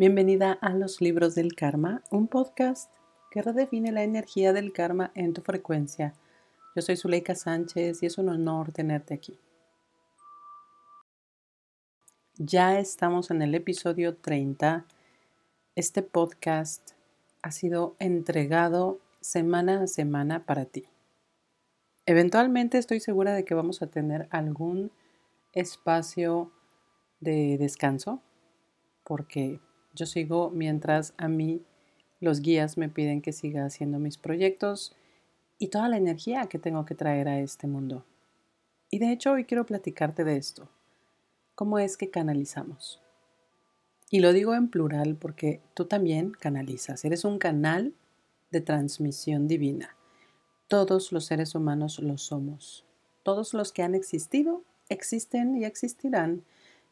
Bienvenida a Los Libros del Karma, un podcast que redefine la energía del karma en tu frecuencia. Yo soy Zuleika Sánchez y es un honor tenerte aquí. Ya estamos en el episodio 30. Este podcast ha sido entregado semana a semana para ti. Eventualmente estoy segura de que vamos a tener algún espacio de descanso porque yo sigo mientras a mí los guías me piden que siga haciendo mis proyectos y toda la energía que tengo que traer a este mundo. Y de hecho hoy quiero platicarte de esto. ¿Cómo es que canalizamos? Y lo digo en plural porque tú también canalizas. Eres un canal de transmisión divina. Todos los seres humanos lo somos. Todos los que han existido, existen y existirán.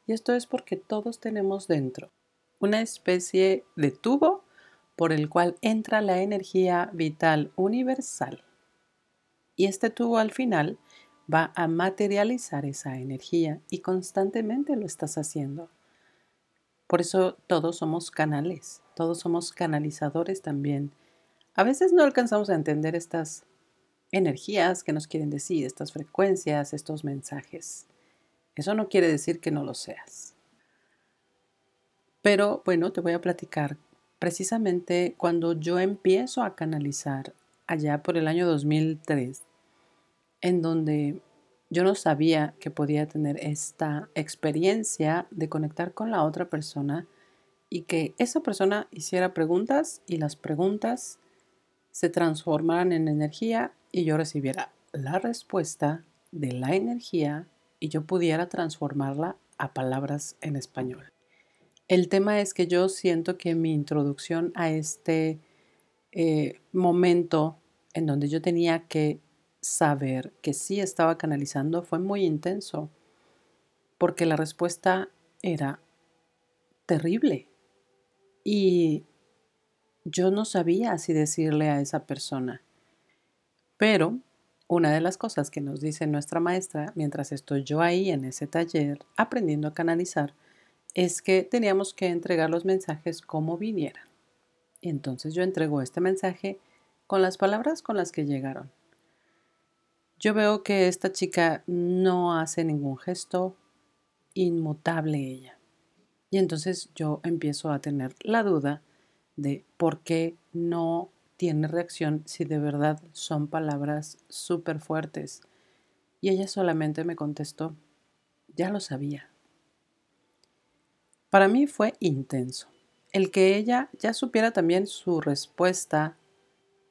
Y esto es porque todos tenemos dentro una especie de tubo por el cual entra la energía vital universal. Y este tubo al final va a materializar esa energía y constantemente lo estás haciendo. Por eso todos somos canales, todos somos canalizadores también. A veces no alcanzamos a entender estas energías que nos quieren decir, estas frecuencias, estos mensajes. Eso no quiere decir que no lo seas. Pero bueno, te voy a platicar precisamente cuando yo empiezo a canalizar allá por el año 2003, en donde yo no sabía que podía tener esta experiencia de conectar con la otra persona y que esa persona hiciera preguntas y las preguntas se transformaran en energía y yo recibiera la respuesta de la energía y yo pudiera transformarla a palabras en español. El tema es que yo siento que mi introducción a este eh, momento en donde yo tenía que saber que sí estaba canalizando fue muy intenso, porque la respuesta era terrible. Y yo no sabía si decirle a esa persona. Pero una de las cosas que nos dice nuestra maestra mientras estoy yo ahí en ese taller aprendiendo a canalizar es que teníamos que entregar los mensajes como vinieran. Entonces yo entrego este mensaje con las palabras con las que llegaron. Yo veo que esta chica no hace ningún gesto, inmutable ella. Y entonces yo empiezo a tener la duda de por qué no tiene reacción si de verdad son palabras súper fuertes. Y ella solamente me contestó, ya lo sabía. Para mí fue intenso. El que ella ya supiera también su respuesta,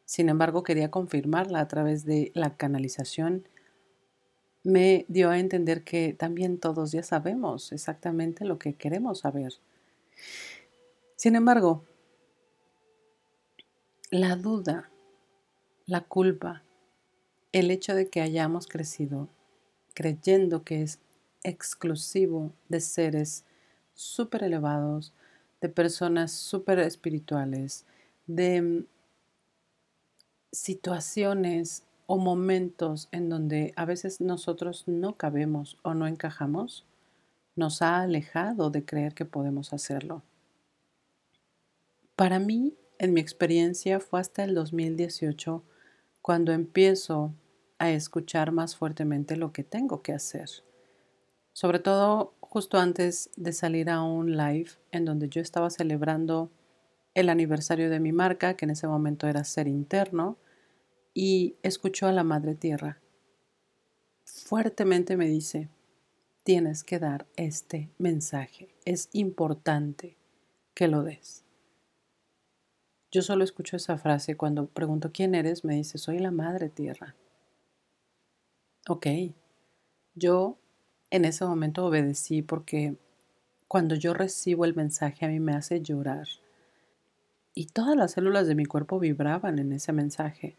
sin embargo quería confirmarla a través de la canalización, me dio a entender que también todos ya sabemos exactamente lo que queremos saber. Sin embargo, la duda, la culpa, el hecho de que hayamos crecido creyendo que es exclusivo de seres súper elevados, de personas súper espirituales, de mm, situaciones o momentos en donde a veces nosotros no cabemos o no encajamos, nos ha alejado de creer que podemos hacerlo. Para mí, en mi experiencia, fue hasta el 2018 cuando empiezo a escuchar más fuertemente lo que tengo que hacer. Sobre todo justo antes de salir a un live en donde yo estaba celebrando el aniversario de mi marca, que en ese momento era Ser Interno, y escuchó a la Madre Tierra. Fuertemente me dice, tienes que dar este mensaje, es importante que lo des. Yo solo escucho esa frase cuando pregunto quién eres, me dice, soy la Madre Tierra. Ok, yo en ese momento obedecí porque cuando yo recibo el mensaje a mí me hace llorar. Y todas las células de mi cuerpo vibraban en ese mensaje.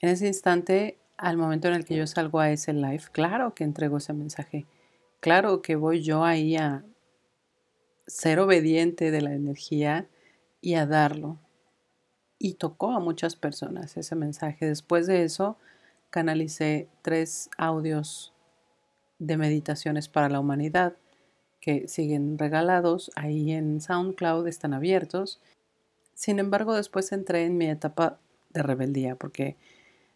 En ese instante, al momento en el que yo salgo a ese live, claro que entrego ese mensaje. Claro que voy yo ahí a ser obediente de la energía y a darlo. Y tocó a muchas personas ese mensaje. Después de eso, canalicé tres audios de meditaciones para la humanidad que siguen regalados ahí en SoundCloud, están abiertos. Sin embargo, después entré en mi etapa de rebeldía porque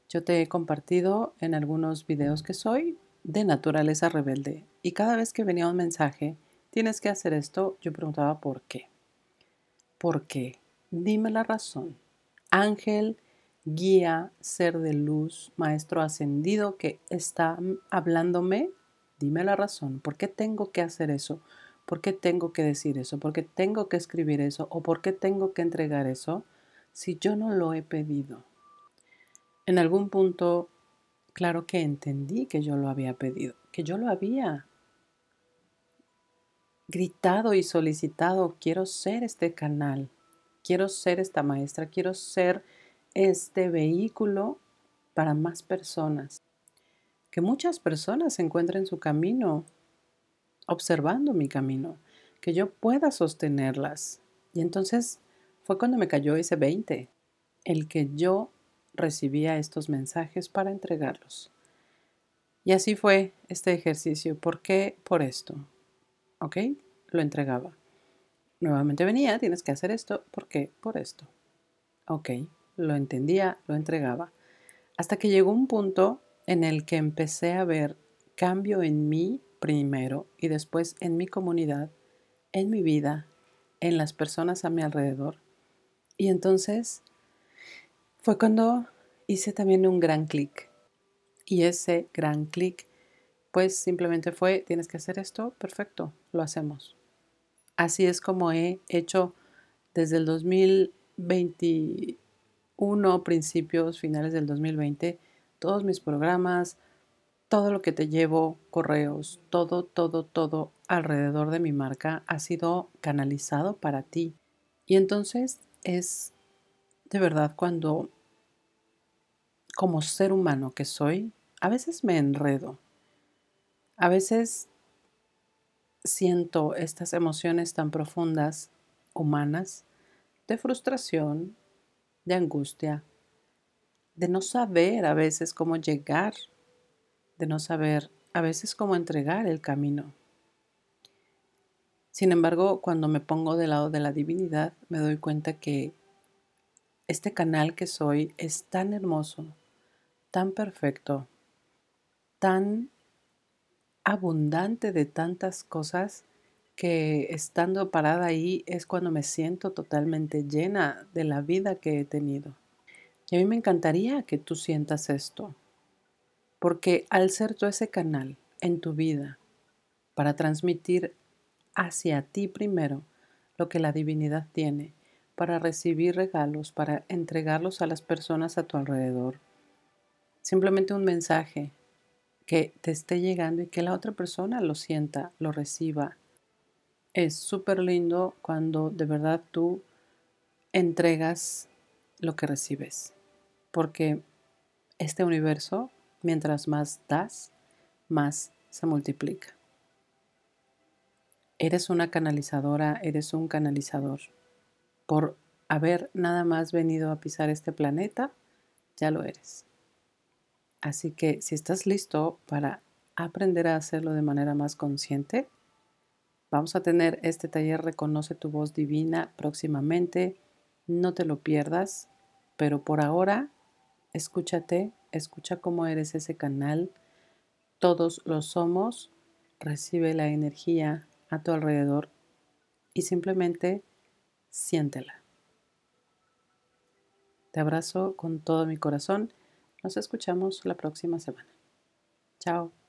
yo te he compartido en algunos videos que soy de naturaleza rebelde y cada vez que venía un mensaje, tienes que hacer esto, yo preguntaba por qué. ¿Por qué? Dime la razón. Ángel, guía, ser de luz, maestro ascendido que está hablándome, dime la razón. ¿Por qué tengo que hacer eso? ¿Por qué tengo que decir eso? ¿Por qué tengo que escribir eso? ¿O por qué tengo que entregar eso si yo no lo he pedido? En algún punto, claro que entendí que yo lo había pedido, que yo lo había gritado y solicitado, quiero ser este canal, quiero ser esta maestra, quiero ser este vehículo para más personas. Que muchas personas encuentren su camino observando mi camino, que yo pueda sostenerlas. Y entonces fue cuando me cayó ese 20, el que yo recibía estos mensajes para entregarlos. Y así fue este ejercicio. ¿Por qué? Por esto. ¿Ok? Lo entregaba. Nuevamente venía, tienes que hacer esto. ¿Por qué? Por esto. Ok, lo entendía, lo entregaba. Hasta que llegó un punto en el que empecé a ver cambio en mí primero y después en mi comunidad, en mi vida, en las personas a mi alrededor. Y entonces fue cuando hice también un gran clic. Y ese gran clic, pues simplemente fue, tienes que hacer esto, perfecto, lo hacemos. Así es como he hecho desde el 2021, principios, finales del 2020, todos mis programas, todo lo que te llevo, correos, todo, todo, todo alrededor de mi marca ha sido canalizado para ti. Y entonces es de verdad cuando como ser humano que soy, a veces me enredo. A veces siento estas emociones tan profundas, humanas, de frustración, de angustia, de no saber a veces cómo llegar, de no saber a veces cómo entregar el camino. Sin embargo, cuando me pongo del lado de la divinidad, me doy cuenta que este canal que soy es tan hermoso, tan perfecto, tan abundante de tantas cosas que estando parada ahí es cuando me siento totalmente llena de la vida que he tenido. Y a mí me encantaría que tú sientas esto, porque al ser tú ese canal en tu vida para transmitir hacia ti primero lo que la divinidad tiene, para recibir regalos, para entregarlos a las personas a tu alrededor, Simplemente un mensaje que te esté llegando y que la otra persona lo sienta, lo reciba. Es súper lindo cuando de verdad tú entregas lo que recibes, porque este universo, mientras más das, más se multiplica. Eres una canalizadora, eres un canalizador. Por haber nada más venido a pisar este planeta, ya lo eres. Así que si estás listo para aprender a hacerlo de manera más consciente, vamos a tener este taller Reconoce tu voz divina próximamente. No te lo pierdas, pero por ahora escúchate, escucha cómo eres ese canal. Todos lo somos. Recibe la energía a tu alrededor y simplemente siéntela. Te abrazo con todo mi corazón nos escuchamos la próxima semana. Chao.